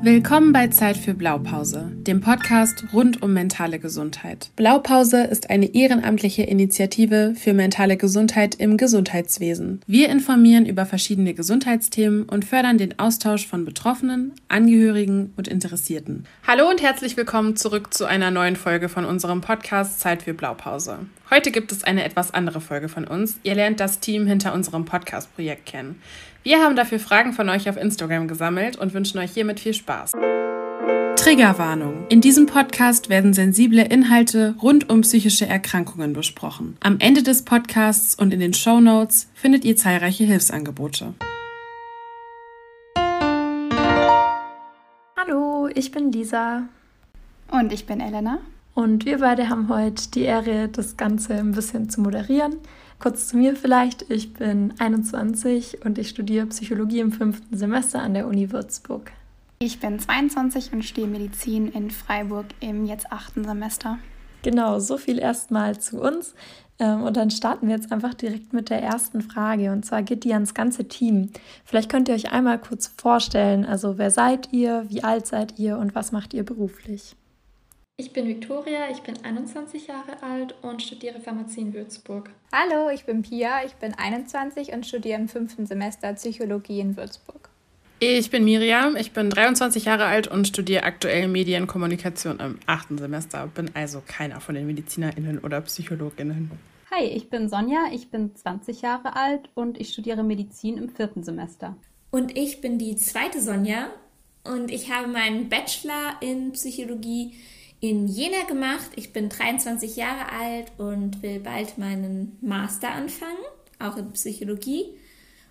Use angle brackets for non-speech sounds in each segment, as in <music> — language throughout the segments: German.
Willkommen bei Zeit für Blaupause, dem Podcast rund um mentale Gesundheit. Blaupause ist eine ehrenamtliche Initiative für mentale Gesundheit im Gesundheitswesen. Wir informieren über verschiedene Gesundheitsthemen und fördern den Austausch von Betroffenen, Angehörigen und Interessierten. Hallo und herzlich willkommen zurück zu einer neuen Folge von unserem Podcast Zeit für Blaupause. Heute gibt es eine etwas andere Folge von uns. Ihr lernt das Team hinter unserem Podcast-Projekt kennen. Wir haben dafür Fragen von euch auf Instagram gesammelt und wünschen euch hiermit viel Spaß. Triggerwarnung. In diesem Podcast werden sensible Inhalte rund um psychische Erkrankungen besprochen. Am Ende des Podcasts und in den Show Notes findet ihr zahlreiche Hilfsangebote. Hallo, ich bin Lisa. Und ich bin Elena. Und wir beide haben heute die Ehre, das Ganze ein bisschen zu moderieren. Kurz zu mir vielleicht. Ich bin 21 und ich studiere Psychologie im fünften Semester an der Uni Würzburg. Ich bin 22 und studiere Medizin in Freiburg im jetzt achten Semester. Genau, so viel erstmal zu uns. Ähm, und dann starten wir jetzt einfach direkt mit der ersten Frage. Und zwar geht die ans ganze Team. Vielleicht könnt ihr euch einmal kurz vorstellen. Also, wer seid ihr, wie alt seid ihr und was macht ihr beruflich? Ich bin Viktoria, ich bin 21 Jahre alt und studiere Pharmazie in Würzburg. Hallo, ich bin Pia, ich bin 21 und studiere im fünften Semester Psychologie in Würzburg. Ich bin Miriam, ich bin 23 Jahre alt und studiere aktuell Medienkommunikation im achten Semester. Bin also keiner von den MedizinerInnen oder PsychologInnen. Hi, ich bin Sonja, ich bin 20 Jahre alt und ich studiere Medizin im vierten Semester. Und ich bin die zweite Sonja und ich habe meinen Bachelor in Psychologie in Jena gemacht. Ich bin 23 Jahre alt und will bald meinen Master anfangen, auch in Psychologie.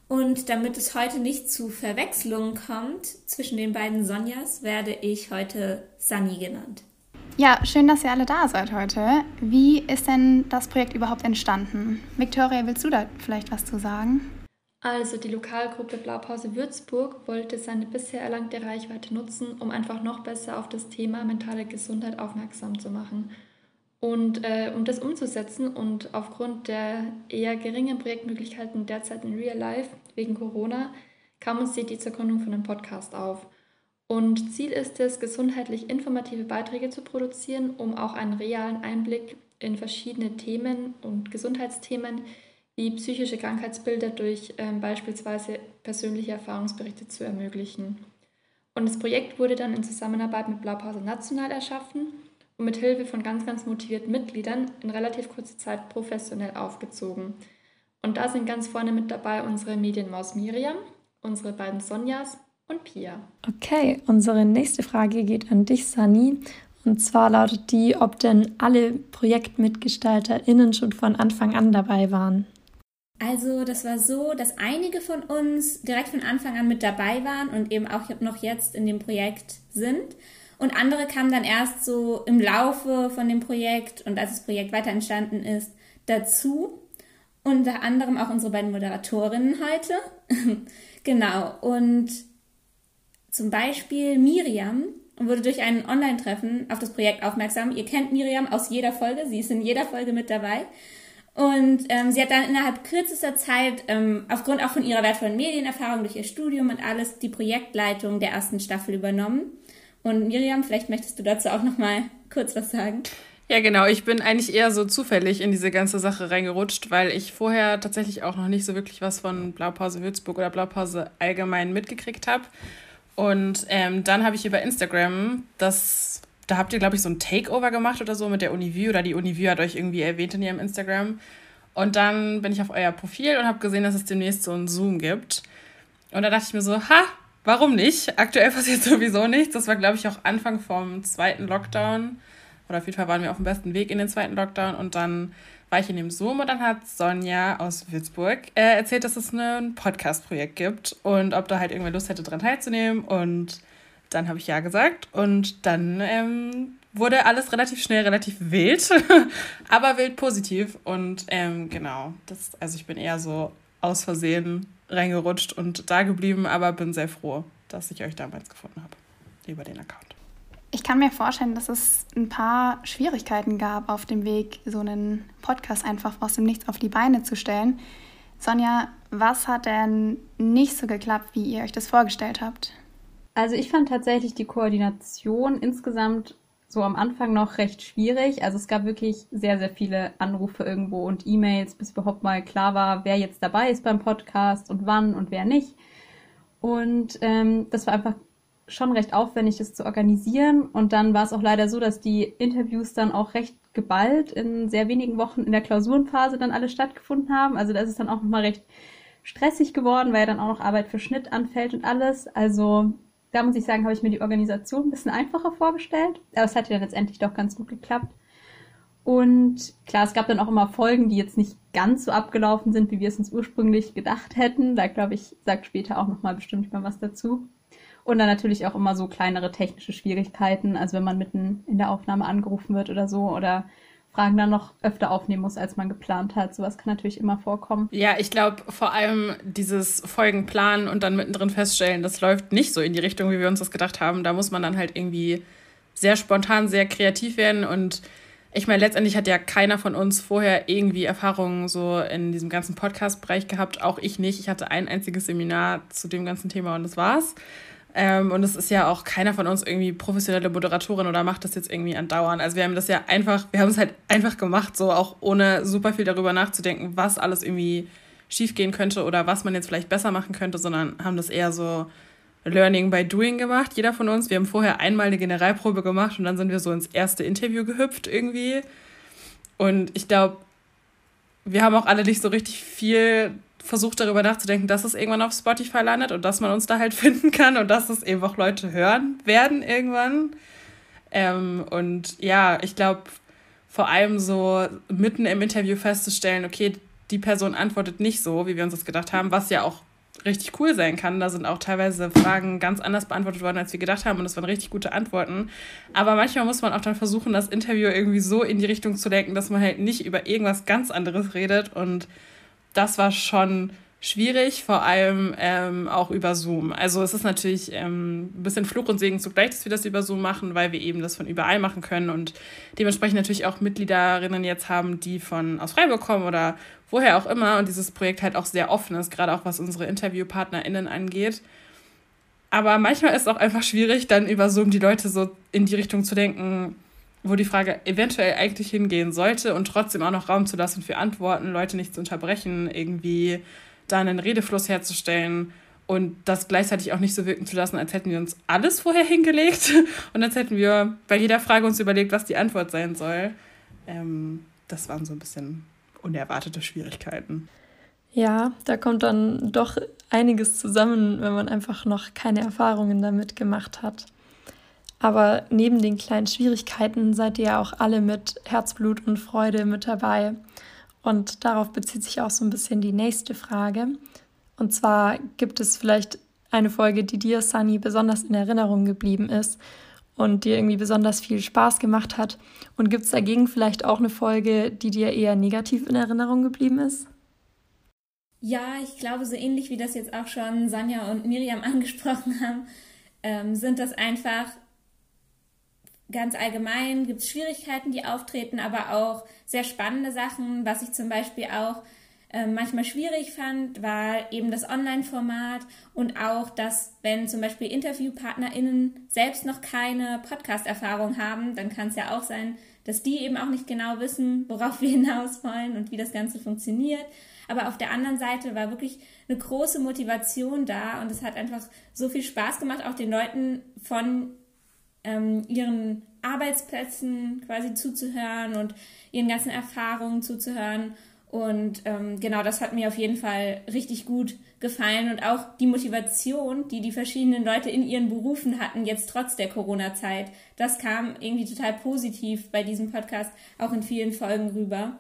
Und damit es heute nicht zu Verwechslungen kommt zwischen den beiden Sonjas, werde ich heute Sunny genannt. Ja, schön, dass ihr alle da seid heute. Wie ist denn das Projekt überhaupt entstanden? Victoria, willst du da vielleicht was zu sagen? Also die Lokalgruppe Blaupause Würzburg wollte seine bisher erlangte Reichweite nutzen, um einfach noch besser auf das Thema mentale Gesundheit aufmerksam zu machen. Und äh, um das umzusetzen und aufgrund der eher geringen Projektmöglichkeiten derzeit in Real Life wegen Corona, kam uns die Idee von einem Podcast auf. Und Ziel ist es, gesundheitlich informative Beiträge zu produzieren, um auch einen realen Einblick in verschiedene Themen und Gesundheitsthemen wie psychische Krankheitsbilder durch ähm, beispielsweise persönliche Erfahrungsberichte zu ermöglichen. Und das Projekt wurde dann in Zusammenarbeit mit Blaupause National erschaffen und mit Hilfe von ganz, ganz motivierten Mitgliedern in relativ kurzer Zeit professionell aufgezogen. Und da sind ganz vorne mit dabei unsere Medienmaus Miriam, unsere beiden Sonjas und Pia. Okay, unsere nächste Frage geht an dich, Sani. Und zwar lautet die, ob denn alle ProjektmitgestalterInnen schon von Anfang an dabei waren. Also das war so, dass einige von uns direkt von Anfang an mit dabei waren und eben auch noch jetzt in dem Projekt sind. Und andere kamen dann erst so im Laufe von dem Projekt und als das Projekt weiter entstanden ist, dazu. Unter anderem auch unsere beiden Moderatorinnen heute. <laughs> genau. Und zum Beispiel Miriam wurde durch ein Online-Treffen auf das Projekt aufmerksam. Ihr kennt Miriam aus jeder Folge. Sie ist in jeder Folge mit dabei. Und ähm, sie hat dann innerhalb kürzester Zeit, ähm, aufgrund auch von ihrer wertvollen Medienerfahrung durch ihr Studium und alles, die Projektleitung der ersten Staffel übernommen. Und Miriam, vielleicht möchtest du dazu auch noch mal kurz was sagen. Ja, genau. Ich bin eigentlich eher so zufällig in diese ganze Sache reingerutscht, weil ich vorher tatsächlich auch noch nicht so wirklich was von Blaupause Würzburg oder Blaupause allgemein mitgekriegt habe. Und ähm, dann habe ich über Instagram das da habt ihr, glaube ich, so ein Takeover gemacht oder so mit der Univue oder die Univue hat euch irgendwie erwähnt in ihrem Instagram. Und dann bin ich auf euer Profil und habe gesehen, dass es demnächst so ein Zoom gibt. Und da dachte ich mir so, ha, warum nicht? Aktuell <laughs> passiert sowieso nichts. Das war, glaube ich, auch Anfang vom zweiten Lockdown. Oder auf jeden Fall waren wir auf dem besten Weg in den zweiten Lockdown. Und dann war ich in dem Zoom und dann hat Sonja aus Würzburg äh, erzählt, dass es ein Podcast-Projekt gibt und ob da halt irgendwer Lust hätte, dran teilzunehmen. Und dann habe ich ja gesagt und dann ähm, wurde alles relativ schnell relativ wild, <laughs> aber wild positiv. Und ähm, genau, das, also ich bin eher so aus Versehen reingerutscht und da geblieben, aber bin sehr froh, dass ich euch damals gefunden habe über den Account. Ich kann mir vorstellen, dass es ein paar Schwierigkeiten gab auf dem Weg, so einen Podcast einfach aus dem Nichts auf die Beine zu stellen. Sonja, was hat denn nicht so geklappt, wie ihr euch das vorgestellt habt? Also ich fand tatsächlich die Koordination insgesamt so am Anfang noch recht schwierig. Also es gab wirklich sehr, sehr viele Anrufe irgendwo und E-Mails, bis überhaupt mal klar war, wer jetzt dabei ist beim Podcast und wann und wer nicht. Und ähm, das war einfach schon recht aufwendig, das zu organisieren. Und dann war es auch leider so, dass die Interviews dann auch recht geballt in sehr wenigen Wochen in der Klausurenphase dann alle stattgefunden haben. Also da ist es dann auch nochmal recht stressig geworden, weil ja dann auch noch Arbeit für Schnitt anfällt und alles. Also da muss ich sagen, habe ich mir die Organisation ein bisschen einfacher vorgestellt. Aber es hat ja letztendlich doch ganz gut geklappt. Und klar, es gab dann auch immer Folgen, die jetzt nicht ganz so abgelaufen sind, wie wir es uns ursprünglich gedacht hätten. Da glaube ich, sagt später auch nochmal bestimmt mal was dazu. Und dann natürlich auch immer so kleinere technische Schwierigkeiten. Also wenn man mitten in der Aufnahme angerufen wird oder so oder Fragen dann noch öfter aufnehmen muss, als man geplant hat. Sowas kann natürlich immer vorkommen. Ja, ich glaube vor allem dieses Folgen planen und dann mittendrin feststellen, das läuft nicht so in die Richtung, wie wir uns das gedacht haben. Da muss man dann halt irgendwie sehr spontan, sehr kreativ werden und ich meine, letztendlich hat ja keiner von uns vorher irgendwie Erfahrungen so in diesem ganzen Podcast-Bereich gehabt. Auch ich nicht. Ich hatte ein einziges Seminar zu dem ganzen Thema und das war's. Ähm, und es ist ja auch keiner von uns irgendwie professionelle Moderatorin oder macht das jetzt irgendwie andauernd. Also wir haben das ja einfach, wir haben es halt einfach gemacht, so auch ohne super viel darüber nachzudenken, was alles irgendwie schiefgehen könnte oder was man jetzt vielleicht besser machen könnte, sondern haben das eher so Learning by Doing gemacht, jeder von uns. Wir haben vorher einmal eine Generalprobe gemacht und dann sind wir so ins erste Interview gehüpft irgendwie. Und ich glaube, wir haben auch alle nicht so richtig viel versucht darüber nachzudenken, dass es irgendwann auf Spotify landet und dass man uns da halt <laughs> finden kann und dass es eben auch Leute hören werden irgendwann. Ähm, und ja, ich glaube, vor allem so mitten im Interview festzustellen, okay, die Person antwortet nicht so, wie wir uns das gedacht haben, was ja auch richtig cool sein kann. Da sind auch teilweise Fragen ganz anders beantwortet worden, als wir gedacht haben und das waren richtig gute Antworten. Aber manchmal muss man auch dann versuchen, das Interview irgendwie so in die Richtung zu lenken, dass man halt nicht über irgendwas ganz anderes redet und das war schon schwierig, vor allem ähm, auch über Zoom. Also es ist natürlich ähm, ein bisschen Fluch und Segen zugleich, dass wir das über Zoom machen, weil wir eben das von überall machen können und dementsprechend natürlich auch Mitgliederinnen jetzt haben, die von aus Freiburg kommen oder woher auch immer und dieses Projekt halt auch sehr offen ist, gerade auch was unsere InterviewpartnerInnen angeht. Aber manchmal ist es auch einfach schwierig, dann über Zoom die Leute so in die Richtung zu denken, wo die Frage eventuell eigentlich hingehen sollte und trotzdem auch noch Raum zu lassen für Antworten, Leute nicht zu unterbrechen, irgendwie da einen Redefluss herzustellen und das gleichzeitig auch nicht so wirken zu lassen, als hätten wir uns alles vorher hingelegt <laughs> und als hätten wir bei jeder Frage uns überlegt, was die Antwort sein soll. Ähm, das waren so ein bisschen unerwartete Schwierigkeiten. Ja, da kommt dann doch einiges zusammen, wenn man einfach noch keine Erfahrungen damit gemacht hat. Aber neben den kleinen Schwierigkeiten seid ihr ja auch alle mit Herzblut und Freude mit dabei. Und darauf bezieht sich auch so ein bisschen die nächste Frage. Und zwar gibt es vielleicht eine Folge, die dir, Sunny, besonders in Erinnerung geblieben ist und dir irgendwie besonders viel Spaß gemacht hat. Und gibt es dagegen vielleicht auch eine Folge, die dir eher negativ in Erinnerung geblieben ist? Ja, ich glaube, so ähnlich wie das jetzt auch schon Sanja und Miriam <laughs> angesprochen haben, ähm, sind das einfach ganz allgemein gibt es Schwierigkeiten, die auftreten, aber auch sehr spannende Sachen. Was ich zum Beispiel auch äh, manchmal schwierig fand, war eben das Online-Format und auch, dass wenn zum Beispiel InterviewpartnerInnen selbst noch keine Podcast-Erfahrung haben, dann kann es ja auch sein, dass die eben auch nicht genau wissen, worauf <laughs> wir hinaus wollen und wie das Ganze funktioniert. Aber auf der anderen Seite war wirklich eine große Motivation da und es hat einfach so viel Spaß gemacht, auch den Leuten von ähm, ihren Arbeitsplätzen quasi zuzuhören und ihren ganzen Erfahrungen zuzuhören. Und ähm, genau das hat mir auf jeden Fall richtig gut gefallen und auch die Motivation, die die verschiedenen Leute in ihren Berufen hatten, jetzt trotz der Corona-Zeit, das kam irgendwie total positiv bei diesem Podcast auch in vielen Folgen rüber.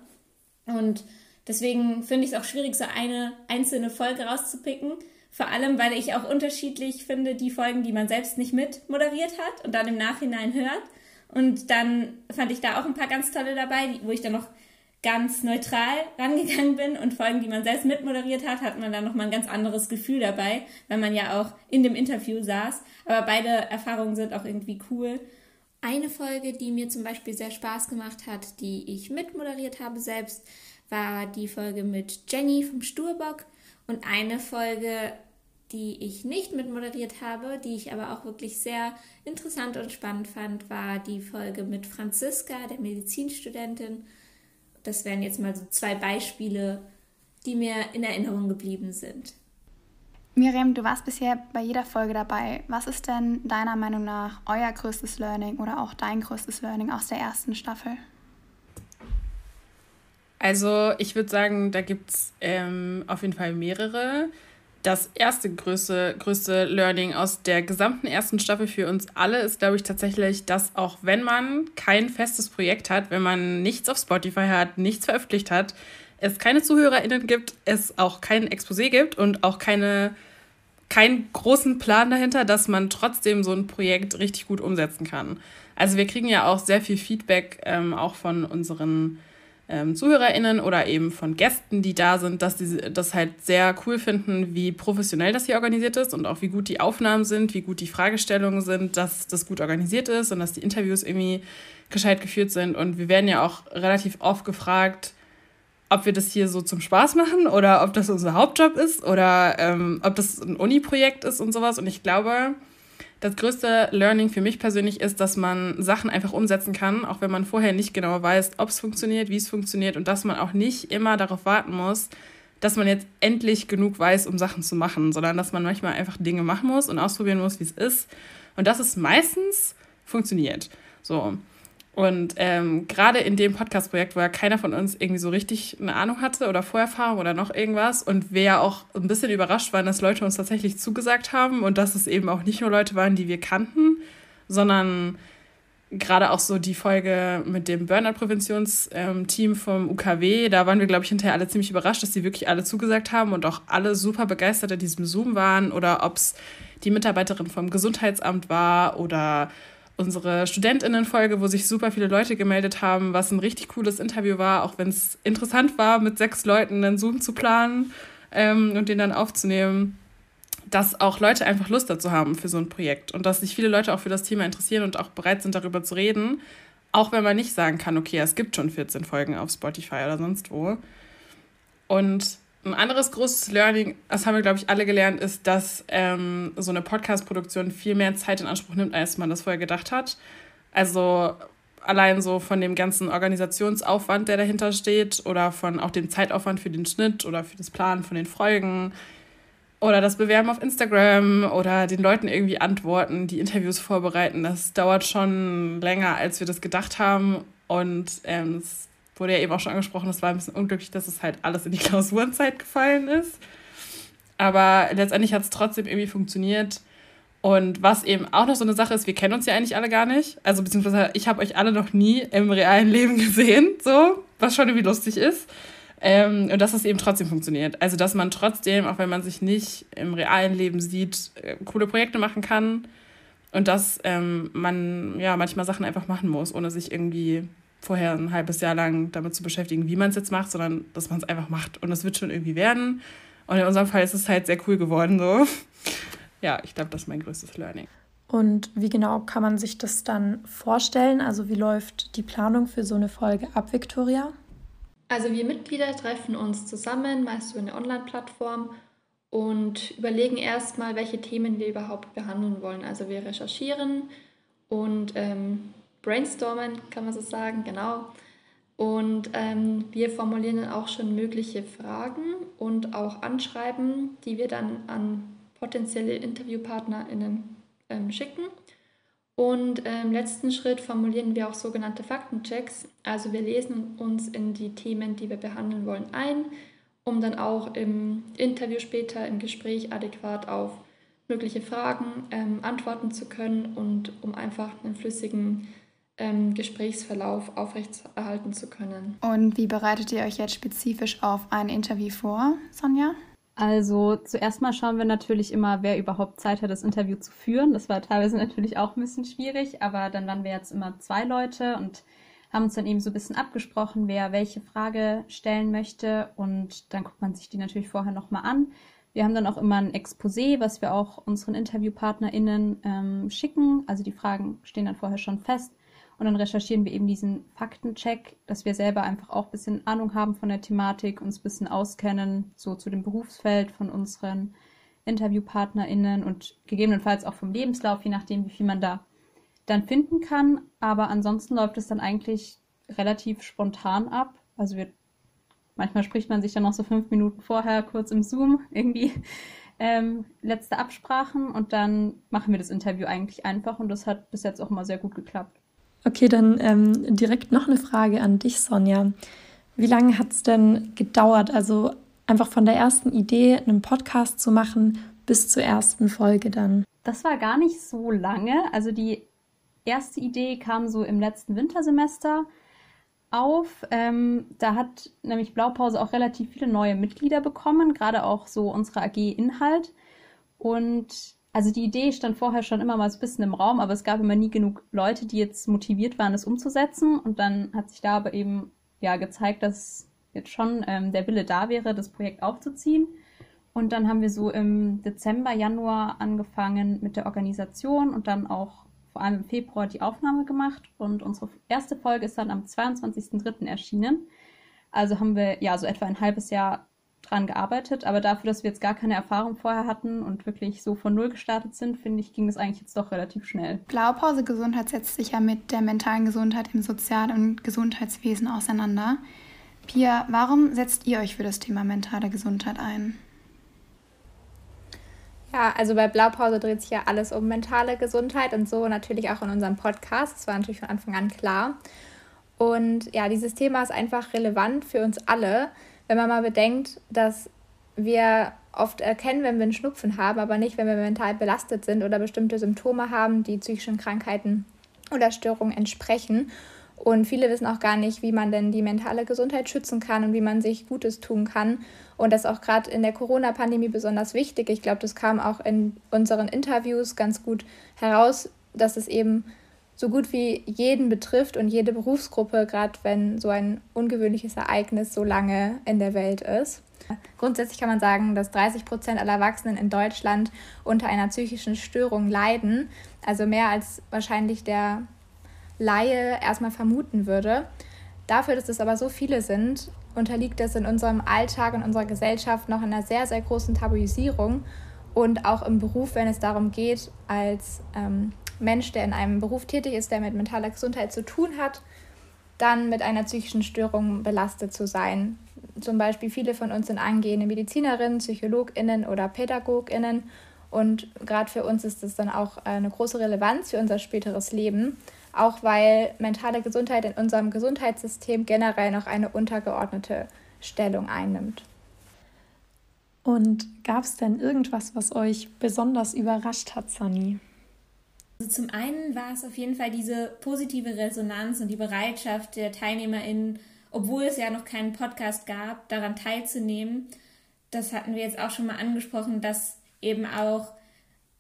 Und deswegen finde ich es auch schwierig, so eine einzelne Folge rauszupicken. Vor allem, weil ich auch unterschiedlich finde, die Folgen, die man selbst nicht mit moderiert hat und dann im Nachhinein hört. Und dann fand ich da auch ein paar ganz tolle dabei, wo ich dann noch ganz neutral rangegangen bin und Folgen, die man selbst mitmoderiert hat, hat man dann nochmal ein ganz anderes Gefühl dabei, weil man ja auch in dem Interview saß. Aber beide Erfahrungen sind auch irgendwie cool. Eine Folge, die mir zum Beispiel sehr Spaß gemacht hat, die ich mitmoderiert habe selbst, war die Folge mit Jenny vom Sturbock und eine Folge die ich nicht mitmoderiert habe, die ich aber auch wirklich sehr interessant und spannend fand, war die Folge mit Franziska, der Medizinstudentin. Das wären jetzt mal so zwei Beispiele, die mir in Erinnerung geblieben sind. Miriam, du warst bisher bei jeder Folge dabei. Was ist denn deiner Meinung nach euer größtes Learning oder auch dein größtes Learning aus der ersten Staffel? Also ich würde sagen, da gibt es ähm, auf jeden Fall mehrere das erste größte, größte Learning aus der gesamten ersten Staffel für uns alle ist, glaube ich, tatsächlich, dass auch wenn man kein festes Projekt hat, wenn man nichts auf Spotify hat, nichts veröffentlicht hat, es keine ZuhörerInnen gibt, es auch kein Exposé gibt und auch keine, keinen großen Plan dahinter, dass man trotzdem so ein Projekt richtig gut umsetzen kann. Also wir kriegen ja auch sehr viel Feedback ähm, auch von unseren ähm, ZuhörerInnen oder eben von Gästen, die da sind, dass sie das halt sehr cool finden, wie professionell das hier organisiert ist und auch wie gut die Aufnahmen sind, wie gut die Fragestellungen sind, dass das gut organisiert ist und dass die Interviews irgendwie gescheit geführt sind. Und wir werden ja auch relativ oft gefragt, ob wir das hier so zum Spaß machen oder ob das unser Hauptjob ist oder ähm, ob das ein Uni-Projekt ist und sowas. Und ich glaube, das größte Learning für mich persönlich ist, dass man Sachen einfach umsetzen kann, auch wenn man vorher nicht genau weiß, ob es funktioniert, wie es funktioniert und dass man auch nicht immer darauf warten muss, dass man jetzt endlich genug weiß, um Sachen zu machen, sondern dass man manchmal einfach Dinge machen muss und ausprobieren muss, wie es ist. Und dass es meistens funktioniert. So. Und ähm, gerade in dem Podcast-Projekt, wo ja keiner von uns irgendwie so richtig eine Ahnung hatte oder Vorerfahrung oder noch irgendwas und wir ja auch ein bisschen überrascht waren, dass Leute uns tatsächlich zugesagt haben und dass es eben auch nicht nur Leute waren, die wir kannten, sondern gerade auch so die Folge mit dem Burnout-Präventionsteam vom UKW, da waren wir, glaube ich, hinterher alle ziemlich überrascht, dass die wirklich alle zugesagt haben und auch alle super begeistert in diesem Zoom waren oder ob es die Mitarbeiterin vom Gesundheitsamt war oder unsere Studentinnenfolge, wo sich super viele Leute gemeldet haben, was ein richtig cooles Interview war, auch wenn es interessant war, mit sechs Leuten einen Zoom zu planen ähm, und den dann aufzunehmen, dass auch Leute einfach Lust dazu haben für so ein Projekt und dass sich viele Leute auch für das Thema interessieren und auch bereit sind, darüber zu reden, auch wenn man nicht sagen kann, okay, es gibt schon 14 Folgen auf Spotify oder sonst wo. Und ein anderes großes Learning, das haben wir, glaube ich, alle gelernt, ist, dass ähm, so eine Podcast-Produktion viel mehr Zeit in Anspruch nimmt, als man das vorher gedacht hat. Also allein so von dem ganzen Organisationsaufwand, der dahinter steht, oder von auch dem Zeitaufwand für den Schnitt oder für das Planen von den Folgen oder das Bewerben auf Instagram oder den Leuten irgendwie antworten, die Interviews vorbereiten. Das dauert schon länger, als wir das gedacht haben. Und ähm, es wurde ja eben auch schon angesprochen, es war ein bisschen unglücklich, dass es halt alles in die Klausurenzeit gefallen ist. Aber letztendlich hat es trotzdem irgendwie funktioniert. Und was eben auch noch so eine Sache ist, wir kennen uns ja eigentlich alle gar nicht. Also beziehungsweise ich habe euch alle noch nie im realen Leben gesehen, so, was schon irgendwie lustig ist. Ähm, und dass es eben trotzdem funktioniert. Also dass man trotzdem, auch wenn man sich nicht im realen Leben sieht, äh, coole Projekte machen kann. Und dass ähm, man ja manchmal Sachen einfach machen muss, ohne sich irgendwie vorher ein halbes Jahr lang damit zu beschäftigen, wie man es jetzt macht, sondern dass man es einfach macht. Und es wird schon irgendwie werden. Und in unserem Fall ist es halt sehr cool geworden. So. Ja, ich glaube, das ist mein größtes Learning. Und wie genau kann man sich das dann vorstellen? Also wie läuft die Planung für so eine Folge ab, Victoria? Also wir Mitglieder treffen uns zusammen, meist über eine Online-Plattform und überlegen erstmal, welche Themen wir überhaupt behandeln wollen. Also wir recherchieren und ähm, brainstormen, kann man so sagen, genau. Und ähm, wir formulieren dann auch schon mögliche Fragen und auch Anschreiben, die wir dann an potenzielle InterviewpartnerInnen ähm, schicken. Und im letzten Schritt formulieren wir auch sogenannte Faktenchecks. Also wir lesen uns in die Themen, die wir behandeln wollen, ein, um dann auch im Interview später, im Gespräch adäquat auf mögliche Fragen ähm, antworten zu können und um einfach einen flüssigen ähm, Gesprächsverlauf aufrechterhalten zu können. Und wie bereitet ihr euch jetzt spezifisch auf ein Interview vor, Sonja? Also zuerst mal schauen wir natürlich immer, wer überhaupt Zeit hat, das Interview zu führen. Das war teilweise <laughs> natürlich auch ein bisschen schwierig, aber dann waren wir jetzt immer zwei Leute und haben uns dann eben so ein bisschen abgesprochen, wer welche Frage stellen möchte und dann guckt man sich die natürlich vorher nochmal an. Wir haben dann auch immer ein Exposé, was wir auch unseren InterviewpartnerInnen ähm, schicken. Also die Fragen stehen dann vorher schon fest. Und dann recherchieren wir eben diesen Faktencheck, dass wir selber einfach auch ein bisschen Ahnung haben von der Thematik, uns ein bisschen auskennen, so zu dem Berufsfeld von unseren InterviewpartnerInnen und gegebenenfalls auch vom Lebenslauf, je nachdem, wie viel man da dann finden kann. Aber ansonsten läuft es dann eigentlich relativ spontan ab. Also wir, manchmal spricht man sich dann noch so fünf Minuten vorher kurz im Zoom irgendwie ähm, letzte Absprachen und dann machen wir das Interview eigentlich einfach und das hat bis jetzt auch immer sehr gut geklappt. Okay, dann ähm, direkt noch eine Frage an dich, Sonja. Wie lange hat es denn gedauert, also einfach von der ersten Idee, einen Podcast zu machen, bis zur ersten Folge dann? Das war gar nicht so lange. Also die erste Idee kam so im letzten Wintersemester auf. Ähm, da hat nämlich Blaupause auch relativ viele neue Mitglieder bekommen, gerade auch so unsere AG Inhalt. Und also die Idee stand vorher schon immer mal so ein bisschen im Raum, aber es gab immer nie genug Leute, die jetzt motiviert waren, es umzusetzen. Und dann hat sich da aber eben ja gezeigt, dass jetzt schon ähm, der Wille da wäre, das Projekt aufzuziehen. Und dann haben wir so im Dezember, Januar angefangen mit der Organisation und dann auch vor allem im Februar die Aufnahme gemacht und unsere erste Folge ist dann am 22.03. erschienen. Also haben wir ja so etwa ein halbes Jahr dran gearbeitet, aber dafür, dass wir jetzt gar keine Erfahrung vorher hatten und wirklich so von Null gestartet sind, finde ich, ging das eigentlich jetzt doch relativ schnell. Blaupause Gesundheit setzt sich ja mit der mentalen Gesundheit im Sozial- und Gesundheitswesen auseinander. Pia, warum setzt ihr euch für das Thema mentale Gesundheit ein? Ja, also bei Blaupause dreht sich ja alles um mentale Gesundheit und so natürlich auch in unserem Podcast. Das war natürlich von Anfang an klar. Und ja, dieses Thema ist einfach relevant für uns alle, wenn man mal bedenkt, dass wir oft erkennen, wenn wir einen Schnupfen haben, aber nicht, wenn wir mental belastet sind oder bestimmte Symptome haben, die psychischen Krankheiten oder Störungen entsprechen. Und viele wissen auch gar nicht, wie man denn die mentale Gesundheit schützen kann und wie man sich Gutes tun kann. Und das ist auch gerade in der Corona-Pandemie besonders wichtig. Ich glaube, das kam auch in unseren Interviews ganz gut heraus, dass es eben so gut wie jeden betrifft und jede Berufsgruppe, gerade wenn so ein ungewöhnliches Ereignis so lange in der Welt ist. Grundsätzlich kann man sagen, dass 30 Prozent aller Erwachsenen in Deutschland unter einer psychischen Störung leiden, also mehr als wahrscheinlich der Laie erstmal vermuten würde. Dafür, dass es aber so viele sind, unterliegt es in unserem Alltag und unserer Gesellschaft noch einer sehr, sehr großen Tabuisierung und auch im Beruf, wenn es darum geht, als ähm, Mensch, der in einem Beruf tätig ist, der mit mentaler Gesundheit zu tun hat, dann mit einer psychischen Störung belastet zu sein. Zum Beispiel viele von uns sind angehende Medizinerinnen, Psychologinnen oder Pädagoginnen und gerade für uns ist das dann auch eine große Relevanz für unser späteres Leben auch weil mentale Gesundheit in unserem Gesundheitssystem generell noch eine untergeordnete Stellung einnimmt. Und gab es denn irgendwas, was euch besonders überrascht hat, Sunny? Also zum einen war es auf jeden Fall diese positive Resonanz und die Bereitschaft der TeilnehmerInnen, obwohl es ja noch keinen Podcast gab, daran teilzunehmen. Das hatten wir jetzt auch schon mal angesprochen, dass eben auch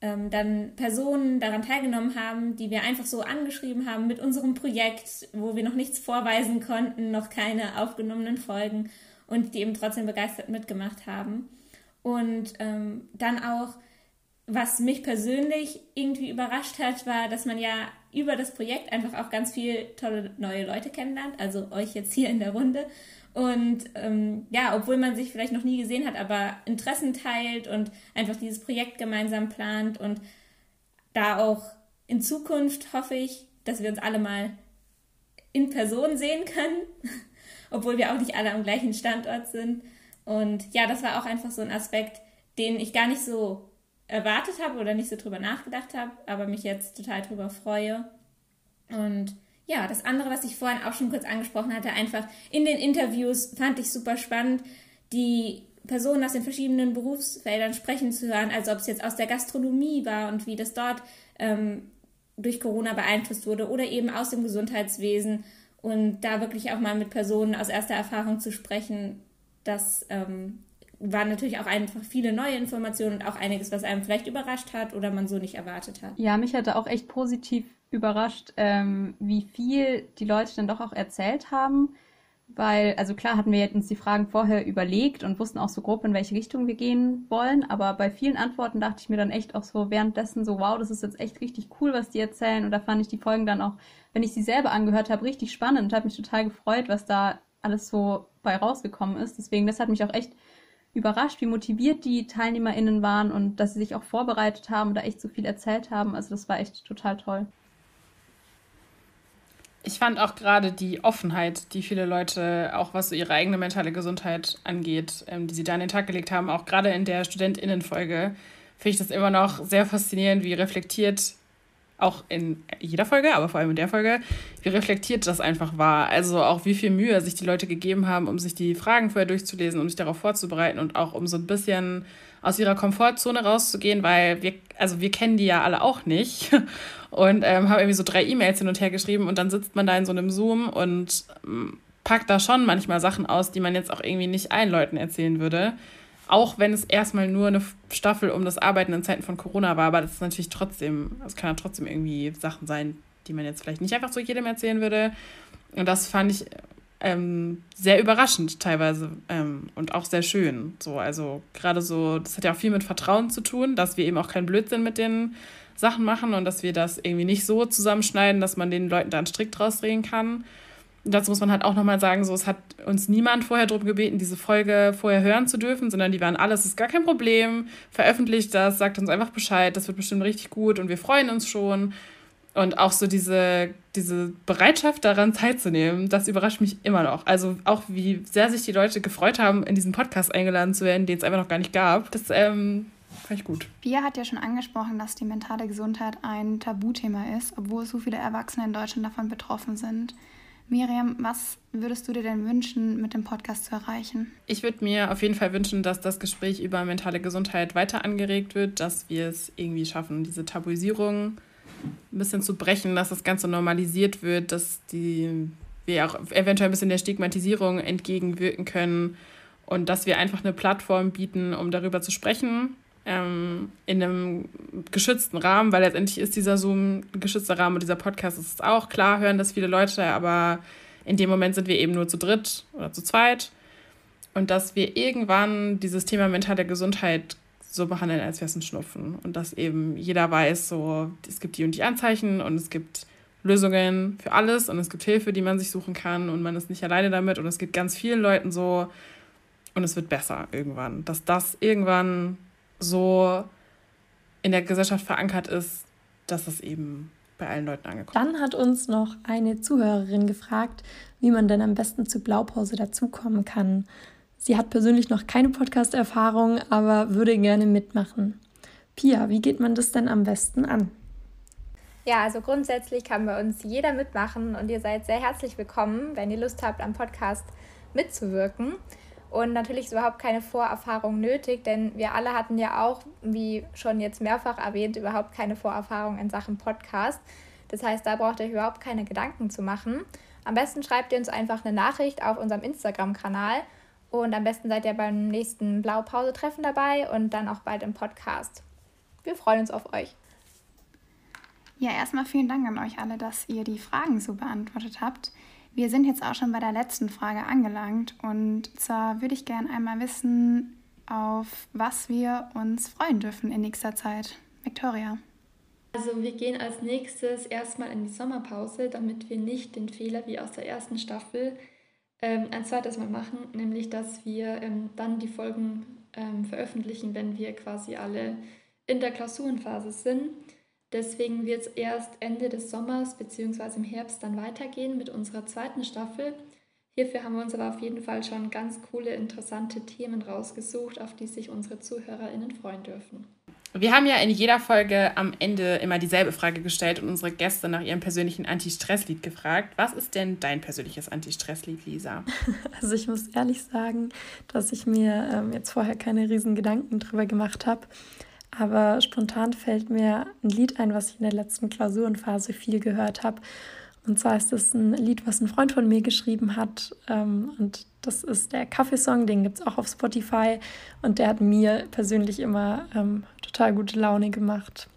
ähm, dann Personen daran teilgenommen haben, die wir einfach so angeschrieben haben mit unserem Projekt, wo wir noch nichts vorweisen konnten, noch keine aufgenommenen Folgen und die eben trotzdem begeistert mitgemacht haben. Und ähm, dann auch, was mich persönlich irgendwie überrascht hat, war, dass man ja über das Projekt einfach auch ganz viele tolle neue Leute kennenlernt, also euch jetzt hier in der Runde und ähm, ja, obwohl man sich vielleicht noch nie gesehen hat, aber Interessen teilt und einfach dieses Projekt gemeinsam plant und da auch in Zukunft hoffe ich, dass wir uns alle mal in Person sehen können, <laughs> obwohl wir auch nicht alle am gleichen Standort sind. Und ja, das war auch einfach so ein Aspekt, den ich gar nicht so erwartet habe oder nicht so drüber nachgedacht habe, aber mich jetzt total drüber freue. Und ja, das andere, was ich vorhin auch schon kurz angesprochen hatte, einfach in den Interviews fand ich super spannend, die Personen aus den verschiedenen Berufsfeldern sprechen zu hören, also ob es jetzt aus der Gastronomie war und wie das dort ähm, durch Corona beeinflusst wurde oder eben aus dem Gesundheitswesen und da wirklich auch mal mit Personen aus erster Erfahrung zu sprechen, das ähm, waren natürlich auch einfach viele neue Informationen und auch einiges, was einem vielleicht überrascht hat oder man so nicht erwartet hat. Ja, mich hatte auch echt positiv überrascht, ähm, wie viel die Leute dann doch auch erzählt haben. Weil, also klar hatten wir uns die Fragen vorher überlegt und wussten auch so grob, in welche Richtung wir gehen wollen. Aber bei vielen Antworten dachte ich mir dann echt auch so währenddessen so, wow, das ist jetzt echt richtig cool, was die erzählen. Und da fand ich die Folgen dann auch, wenn ich sie selber angehört habe, richtig spannend und habe mich total gefreut, was da alles so bei rausgekommen ist. Deswegen, das hat mich auch echt überrascht, wie motiviert die TeilnehmerInnen waren und dass sie sich auch vorbereitet haben da echt so viel erzählt haben. Also das war echt total toll. Ich fand auch gerade die Offenheit, die viele Leute, auch was so ihre eigene mentale Gesundheit angeht, ähm, die sie da an den Tag gelegt haben, auch gerade in der StudentInnen-Folge, finde ich das immer noch sehr faszinierend, wie reflektiert auch in jeder Folge, aber vor allem in der Folge, wie reflektiert das einfach war. Also auch wie viel Mühe sich die Leute gegeben haben, um sich die Fragen vorher durchzulesen, um sich darauf vorzubereiten und auch um so ein bisschen aus ihrer Komfortzone rauszugehen, weil wir, also wir kennen die ja alle auch nicht <laughs> und ähm, haben irgendwie so drei E-Mails hin und her geschrieben und dann sitzt man da in so einem Zoom und ähm, packt da schon manchmal Sachen aus, die man jetzt auch irgendwie nicht allen Leuten erzählen würde. Auch wenn es erstmal nur eine Staffel um das Arbeiten in Zeiten von Corona war, aber das ist natürlich trotzdem, es kann ja trotzdem irgendwie Sachen sein, die man jetzt vielleicht nicht einfach so jedem erzählen würde. Und das fand ich ähm, sehr überraschend teilweise ähm, und auch sehr schön. So, also gerade so, das hat ja auch viel mit Vertrauen zu tun, dass wir eben auch keinen Blödsinn mit den Sachen machen und dass wir das irgendwie nicht so zusammenschneiden, dass man den Leuten da einen Strick draus drehen kann dazu muss man halt auch nochmal sagen, so, es hat uns niemand vorher darum gebeten, diese Folge vorher hören zu dürfen, sondern die waren alles, ist gar kein Problem, veröffentlicht das, sagt uns einfach Bescheid, das wird bestimmt richtig gut und wir freuen uns schon. Und auch so diese, diese Bereitschaft daran teilzunehmen, das überrascht mich immer noch. Also auch wie sehr sich die Leute gefreut haben, in diesen Podcast eingeladen zu werden, den es einfach noch gar nicht gab. Das ähm, fand ich gut. Pia hat ja schon angesprochen, dass die mentale Gesundheit ein Tabuthema ist, obwohl so viele Erwachsene in Deutschland davon betroffen sind. Miriam, was würdest du dir denn wünschen, mit dem Podcast zu erreichen? Ich würde mir auf jeden Fall wünschen, dass das Gespräch über mentale Gesundheit weiter angeregt wird, dass wir es irgendwie schaffen, diese Tabuisierung ein bisschen zu brechen, dass das Ganze normalisiert wird, dass die, wir auch eventuell ein bisschen der Stigmatisierung entgegenwirken können und dass wir einfach eine Plattform bieten, um darüber zu sprechen ähm, in einem geschützten Rahmen, weil letztendlich ist dieser Zoom ein geschützter Rahmen und dieser Podcast ist auch klar, hören das viele Leute, aber in dem Moment sind wir eben nur zu dritt oder zu zweit. Und dass wir irgendwann dieses Thema mentale Gesundheit so behandeln, als wäre es ein Schnupfen. Und dass eben jeder weiß, so, es gibt die und die Anzeichen und es gibt Lösungen für alles und es gibt Hilfe, die man sich suchen kann und man ist nicht alleine damit und es geht ganz vielen Leuten so und es wird besser irgendwann. Dass das irgendwann so in der Gesellschaft verankert ist, dass es eben bei allen Leuten angekommen ist. Dann hat uns noch eine Zuhörerin gefragt, wie man denn am besten zur Blaupause dazukommen kann. Sie hat persönlich noch keine Podcast-Erfahrung, aber würde gerne mitmachen. Pia, wie geht man das denn am besten an? Ja, also grundsätzlich kann bei uns jeder mitmachen und ihr seid sehr herzlich willkommen, wenn ihr Lust habt, am Podcast mitzuwirken. Und natürlich ist überhaupt keine Vorerfahrung nötig, denn wir alle hatten ja auch, wie schon jetzt mehrfach erwähnt, überhaupt keine Vorerfahrung in Sachen Podcast. Das heißt, da braucht ihr euch überhaupt keine Gedanken zu machen. Am besten schreibt ihr uns einfach eine Nachricht auf unserem Instagram-Kanal und am besten seid ihr beim nächsten Blaupause-Treffen dabei und dann auch bald im Podcast. Wir freuen uns auf euch. Ja, erstmal vielen Dank an euch alle, dass ihr die Fragen so beantwortet habt. Wir sind jetzt auch schon bei der letzten Frage angelangt und zwar würde ich gerne einmal wissen, auf was wir uns freuen dürfen in nächster Zeit. Victoria. Also wir gehen als nächstes erstmal in die Sommerpause, damit wir nicht den Fehler wie aus der ersten Staffel ähm, ein zweites Mal machen, nämlich dass wir ähm, dann die Folgen ähm, veröffentlichen, wenn wir quasi alle in der Klausurenphase sind. Deswegen wird es erst Ende des Sommers bzw. im Herbst dann weitergehen mit unserer zweiten Staffel. Hierfür haben wir uns aber auf jeden Fall schon ganz coole, interessante Themen rausgesucht, auf die sich unsere ZuhörerInnen freuen dürfen. Wir haben ja in jeder Folge am Ende immer dieselbe Frage gestellt und unsere Gäste nach ihrem persönlichen Anti-Stress-Lied gefragt. Was ist denn dein persönliches Anti-Stress-Lied, Lisa? <laughs> Also ich muss ehrlich sagen, dass ich mir ähm, jetzt vorher keine riesen Gedanken drüber gemacht habe. Aber spontan fällt mir ein Lied ein, was ich in der letzten Klausurenphase viel gehört habe. Und zwar ist es ein Lied, was ein Freund von mir geschrieben hat. Ähm, und das ist der Kaffeesong, den gibt es auch auf Spotify. Und der hat mir persönlich immer ähm, total gute Laune gemacht.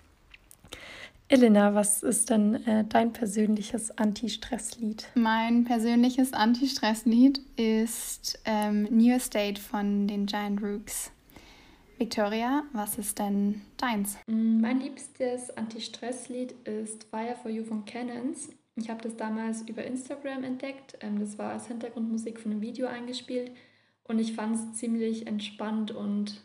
Elena, was ist denn äh, dein persönliches Anti-Stress-Lied? Mein persönliches Anti-Stress-Lied ist ähm, New State von den Giant Rooks. Victoria, was ist denn deins? Mm, mein liebstes Anti-Stress-Lied ist Fire for You von Cannons. Ich habe das damals über Instagram entdeckt. Ähm, das war als Hintergrundmusik von einem Video eingespielt. Und ich fand es ziemlich entspannt und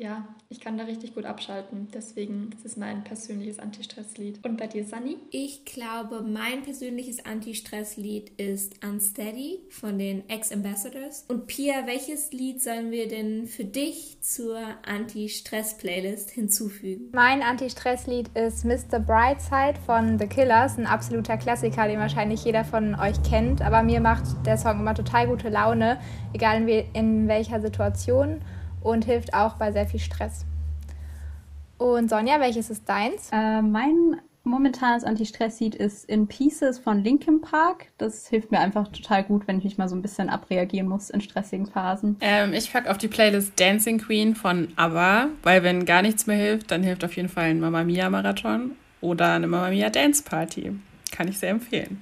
ja, ich kann da richtig gut abschalten. Deswegen ist es mein persönliches Anti-Stress-Lied. Und bei dir, Sunny? Ich glaube, mein persönliches Anti-Stress-Lied ist Unsteady von den Ex-Ambassadors. Und Pia, welches Lied sollen wir denn für dich zur Anti-Stress-Playlist hinzufügen? Mein Anti-Stress-Lied ist Mr. Brightside von The Killers, ein absoluter Klassiker, den wahrscheinlich jeder von euch kennt. Aber mir macht der Song immer total gute Laune, egal in, in welcher Situation und hilft auch bei sehr viel Stress. Und Sonja, welches ist deins? Äh, mein momentanes Anti-Stress-Lied ist In Pieces von Linkin Park. Das hilft mir einfach total gut, wenn ich mich mal so ein bisschen abreagieren muss in stressigen Phasen. Ähm, ich packe auf die Playlist Dancing Queen von ABBA, weil wenn gar nichts mehr hilft, dann hilft auf jeden Fall ein Mamma Mia Marathon oder eine Mamma Mia Dance Party. Kann ich sehr empfehlen.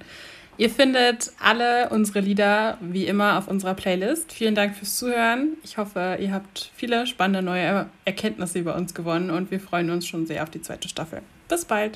Ihr findet alle unsere Lieder wie immer auf unserer Playlist. Vielen Dank fürs Zuhören. Ich hoffe, ihr habt viele spannende neue Erkenntnisse über uns gewonnen und wir freuen uns schon sehr auf die zweite Staffel. Bis bald!